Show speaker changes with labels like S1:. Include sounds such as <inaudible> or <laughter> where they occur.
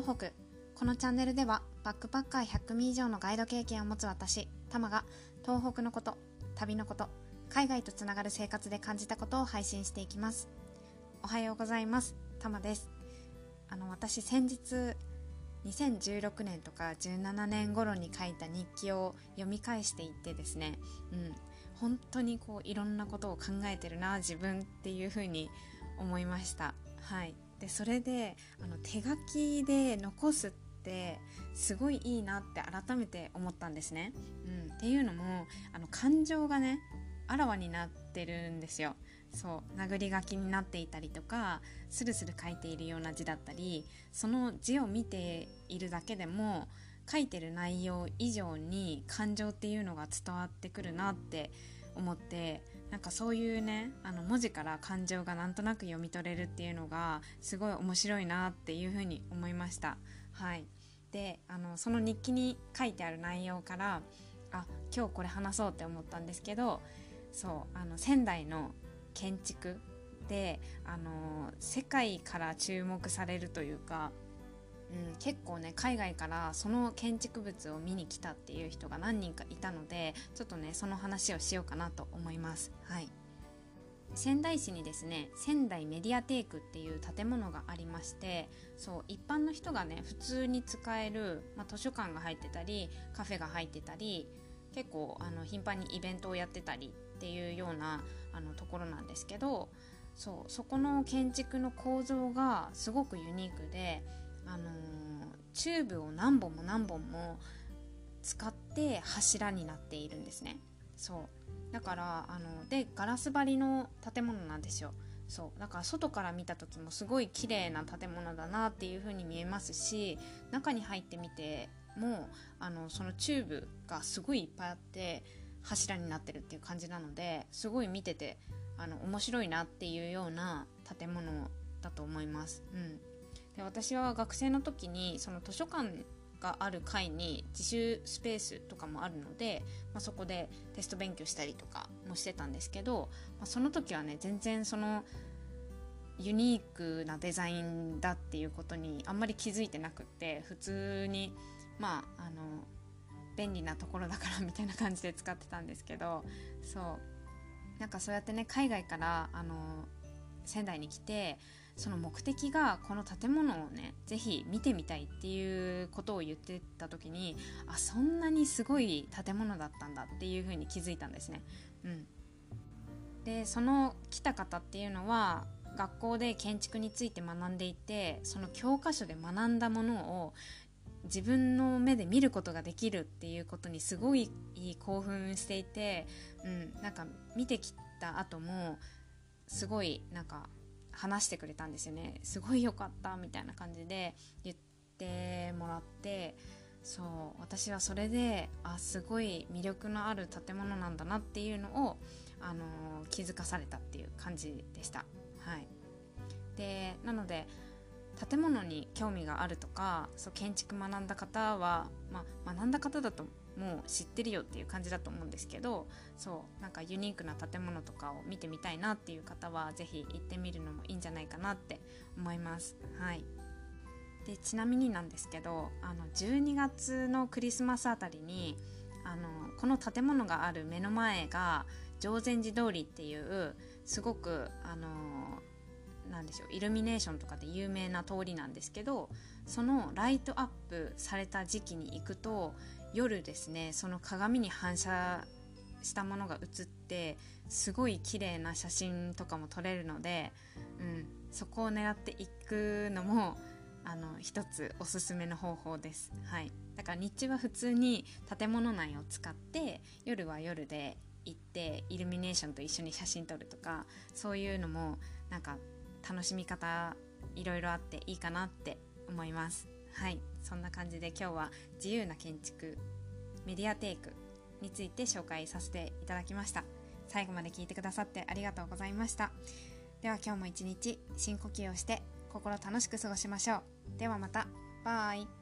S1: 東北。このチャンネルではバックパッカー100組以上のガイド経験を持つ私タマが東北のこと旅のこと海外とつながる生活で感じたことを配信していきます。おはようございます。タマです。あの私先日2016年とか17年頃に書いた日記を読み返していってですね、うん、本当にこういろんなことを考えてるな自分っていうふうに思いました。はい。でそれであの手書きで残すってすごいいいなって改めて思ったんですね。うん、っていうのもあの感情がねあらわになってるんですよ。そう殴り書きになっていたりとかスルスル書いているような字だったりその字を見ているだけでも書いてる内容以上に感情っていうのが伝わってくるなって思ってなんかそういうねあの文字から感情がなんとなく読み取れるっていうのがすごい面白いなっていうふうに思いました。はい、であのその日記に書いてある内容からあ今日これ話そうって思ったんですけどそうあの仙台の建築であの世界から注目されるというかうん、結構ね海外からその建築物を見に来たっていう人が何人かいたのでちょっとねその話をしようかなと思います。はい仙台市にですね仙台メディアテイクっていう建物がありましてそう一般の人がね普通に使える、まあ、図書館が入ってたりカフェが入ってたり結構あの頻繁にイベントをやってたりっていうようなあのところなんですけどそうそこの建築の構造がすごくユニークであの、チューブを何本も何本も使って柱になっているんですね。そう。だからあのでガラス張りの建物なんですよ。そう。だから外から見た時もすごい綺麗な建物だなっていう風に見えますし中に入ってみてもあのそのチューブがすごいいっぱいあって柱になってるっていう感じなのですごい見ててあの面白いなっていうような建物だと思います。うん。で私は学生の時にその図書館がある階に自習スペースとかもあるので、まあ、そこでテスト勉強したりとかもしてたんですけど、まあ、その時はね全然そのユニークなデザインだっていうことにあんまり気づいてなくって普通にまああの便利なところだから <laughs> みたいな感じで使ってたんですけどそう。なんかそうやってね海外からあの仙台に来てその目的がこの建物をね是非見てみたいっていうことを言ってた時にあそんなにすごい建物だったんだっていうふうに気づいたんですね。うん、でその来た方っていうのは学校で建築について学んでいてその教科書で学んだものを自分の目で見ることができるっていうことにすごい興奮していて、うん、なんか見てきた後もすごいなんか話してくれたんですよねすごい良かったみたいな感じで言ってもらってそう私はそれであすごい魅力のある建物なんだなっていうのを、あのー、気づかされたっていう感じでした。はい、でなので建物に興味があるとかそう建築学んだ方は、まあ、学んだ方だともう知ってるよっていう感じだと思うんですけどそうなんかユニークな建物とかを見てみたいなっていう方は是非行ってみるのもいいんじゃないかなって思います。はいでちなみになんですけどあの12月のクリスマスあたりにあのこの建物がある目の前が常禅寺通りっていうすごくあのなんでしょうイルミネーションとかで有名な通りなんですけどそのライトアップされた時期に行くと夜ですねその鏡に反射したものが映ってすごい綺麗な写真とかも撮れるので、うん、そこを狙っていくのもあの一つおすすめの方法です、はい、だから日中は普通に建物内を使って夜は夜で行ってイルミネーションと一緒に写真撮るとかそういうのもなんか楽しみ方いろいろあっていいかなって思います。はい。そんな感じで今日は自由な建築メディアテイクについて紹介させていただきました。最後まで聞いてくださってありがとうございました。では今日も一日深呼吸をして心楽しく過ごしましょう。ではまた。バイ。